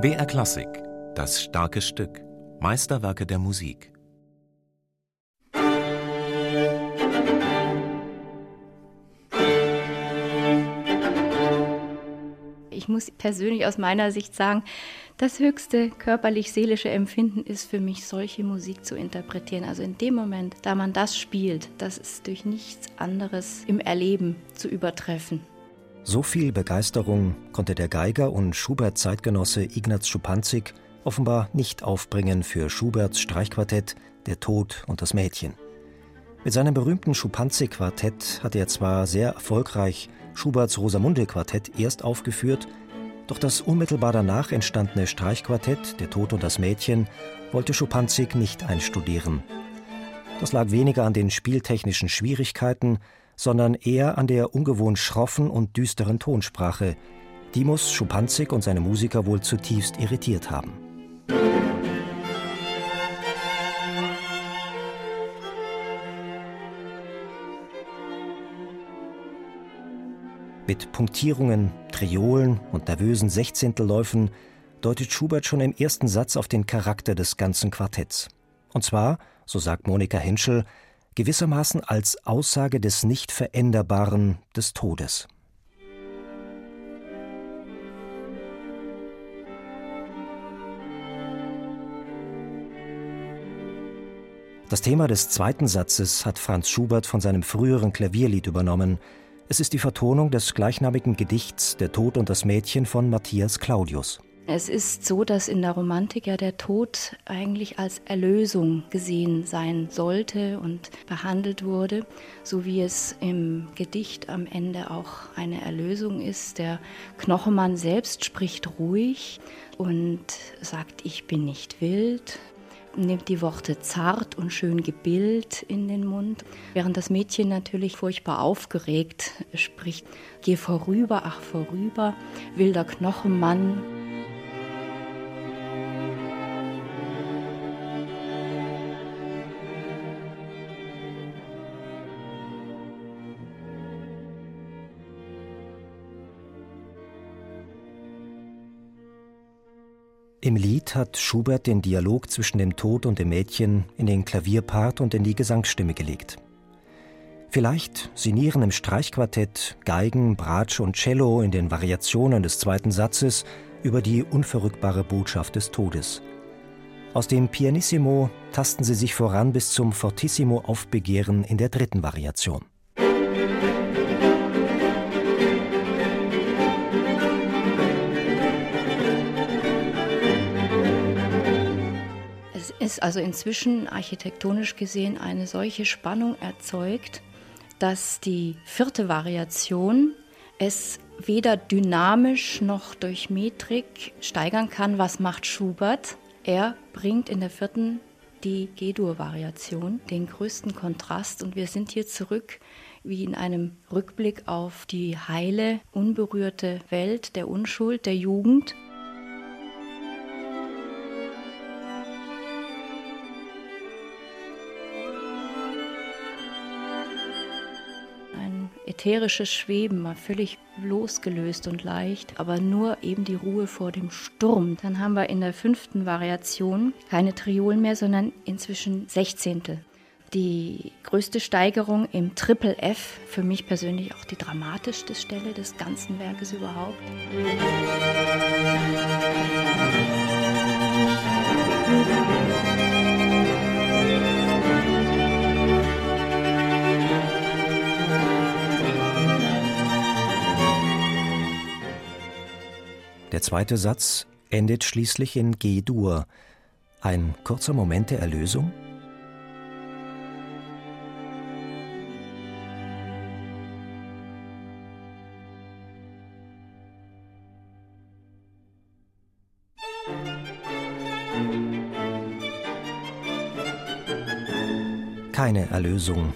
BR Klassik, das starke Stück, Meisterwerke der Musik. Ich muss persönlich aus meiner Sicht sagen, das höchste körperlich-seelische Empfinden ist für mich, solche Musik zu interpretieren. Also in dem Moment, da man das spielt, das ist durch nichts anderes im Erleben zu übertreffen. So viel Begeisterung konnte der Geiger und Schubert-Zeitgenosse Ignaz Schupanzig offenbar nicht aufbringen für Schuberts Streichquartett Der Tod und das Mädchen. Mit seinem berühmten Schupanzig-Quartett hatte er zwar sehr erfolgreich Schuberts Rosamunde-Quartett erst aufgeführt, doch das unmittelbar danach entstandene Streichquartett Der Tod und das Mädchen wollte Schupanzig nicht einstudieren. Das lag weniger an den spieltechnischen Schwierigkeiten, sondern eher an der ungewohnt schroffen und düsteren Tonsprache. Die muss Schupanzig und seine Musiker wohl zutiefst irritiert haben. Mit Punktierungen, Triolen und nervösen Sechzehntelläufen deutet Schubert schon im ersten Satz auf den Charakter des ganzen Quartetts. Und zwar, so sagt Monika Henschel, gewissermaßen als Aussage des Nicht-Veränderbaren des Todes. Das Thema des zweiten Satzes hat Franz Schubert von seinem früheren Klavierlied übernommen. Es ist die Vertonung des gleichnamigen Gedichts Der Tod und das Mädchen von Matthias Claudius. Es ist so, dass in der Romantik ja der Tod eigentlich als Erlösung gesehen sein sollte und behandelt wurde, so wie es im Gedicht am Ende auch eine Erlösung ist. Der Knochenmann selbst spricht ruhig und sagt, ich bin nicht wild, nimmt die Worte zart und schön gebildet in den Mund, während das Mädchen natürlich furchtbar aufgeregt spricht, geh vorüber, ach vorüber, wilder Knochenmann. Im Lied hat Schubert den Dialog zwischen dem Tod und dem Mädchen in den Klavierpart und in die Gesangsstimme gelegt. Vielleicht sinnieren im Streichquartett Geigen, Bratsch und Cello in den Variationen des zweiten Satzes über die unverrückbare Botschaft des Todes. Aus dem Pianissimo tasten sie sich voran bis zum Fortissimo Aufbegehren in der dritten Variation. Ist also inzwischen architektonisch gesehen eine solche Spannung erzeugt, dass die vierte Variation es weder dynamisch noch durch Metrik steigern kann. Was macht Schubert? Er bringt in der vierten die G-Dur-Variation, den größten Kontrast. Und wir sind hier zurück wie in einem Rückblick auf die heile, unberührte Welt der Unschuld, der Jugend. Ätherisches Schweben, mal völlig losgelöst und leicht, aber nur eben die Ruhe vor dem Sturm. Dann haben wir in der fünften Variation keine Triolen mehr, sondern inzwischen Sechzehntel. Die größte Steigerung im Triple F, für mich persönlich auch die dramatischste Stelle des ganzen Werkes überhaupt. Musik Der zweite Satz endet schließlich in G-Dur. Ein kurzer Moment der Erlösung? Keine Erlösung.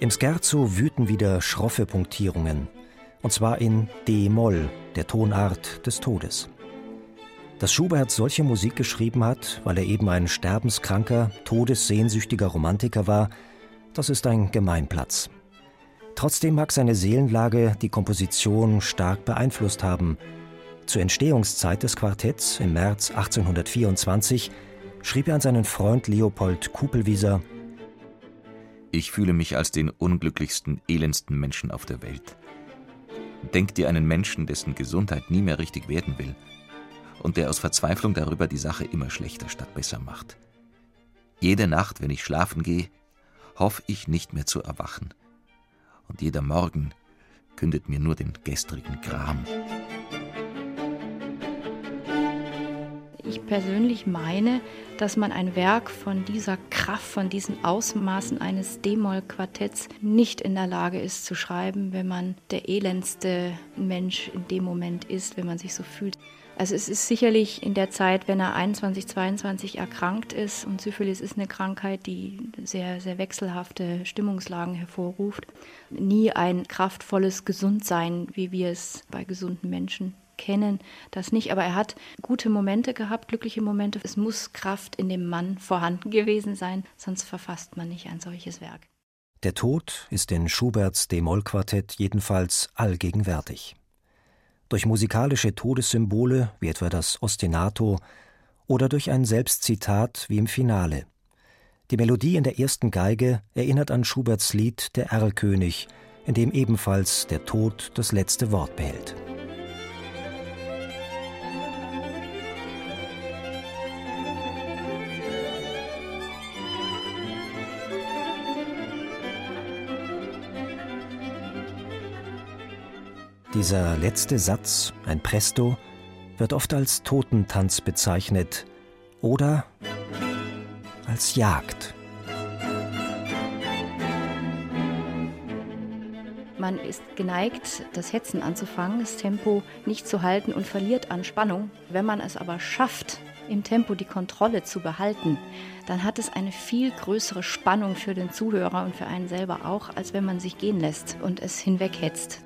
Im Scherzo wüten wieder schroffe Punktierungen und zwar in D-Moll, der Tonart des Todes. Dass Schubert solche Musik geschrieben hat, weil er eben ein sterbenskranker, todessehnsüchtiger Romantiker war, das ist ein Gemeinplatz. Trotzdem mag seine Seelenlage die Komposition stark beeinflusst haben. Zur Entstehungszeit des Quartetts im März 1824 schrieb er an seinen Freund Leopold Kupelwieser Ich fühle mich als den unglücklichsten, elendsten Menschen auf der Welt. Denk dir einen Menschen, dessen Gesundheit nie mehr richtig werden will und der aus Verzweiflung darüber die Sache immer schlechter statt besser macht. Jede Nacht, wenn ich schlafen gehe, hoffe ich nicht mehr zu erwachen. Und jeder Morgen kündet mir nur den gestrigen Gram. Ich persönlich meine, dass man ein Werk von dieser Kraft, von diesen Ausmaßen eines D-Moll-Quartetts nicht in der Lage ist zu schreiben, wenn man der elendste Mensch in dem Moment ist, wenn man sich so fühlt. Also es ist sicherlich in der Zeit, wenn er 21, 22 erkrankt ist und Syphilis ist eine Krankheit, die sehr, sehr wechselhafte Stimmungslagen hervorruft, nie ein kraftvolles Gesundsein, wie wir es bei gesunden Menschen kennen, das nicht. Aber er hat gute Momente gehabt, glückliche Momente. Es muss Kraft in dem Mann vorhanden gewesen sein, sonst verfasst man nicht ein solches Werk. Der Tod ist in Schuberts D-Moll-Quartett jedenfalls allgegenwärtig durch musikalische Todessymbole wie etwa das Ostinato oder durch ein Selbstzitat wie im Finale. Die Melodie in der ersten Geige erinnert an Schuberts Lied Der Erlkönig, in dem ebenfalls der Tod das letzte Wort behält. Dieser letzte Satz, ein Presto, wird oft als Totentanz bezeichnet oder als Jagd. Man ist geneigt, das Hetzen anzufangen, das Tempo nicht zu halten und verliert an Spannung. Wenn man es aber schafft, im Tempo die Kontrolle zu behalten, dann hat es eine viel größere Spannung für den Zuhörer und für einen selber auch, als wenn man sich gehen lässt und es hinweghetzt.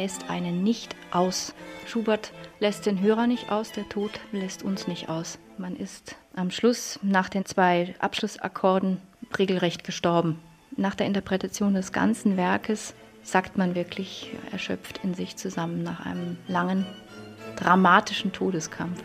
Lässt einen nicht aus. Schubert lässt den Hörer nicht aus, der Tod lässt uns nicht aus. Man ist am Schluss nach den zwei Abschlussakkorden regelrecht gestorben. Nach der Interpretation des ganzen Werkes sagt man wirklich erschöpft in sich zusammen nach einem langen, dramatischen Todeskampf.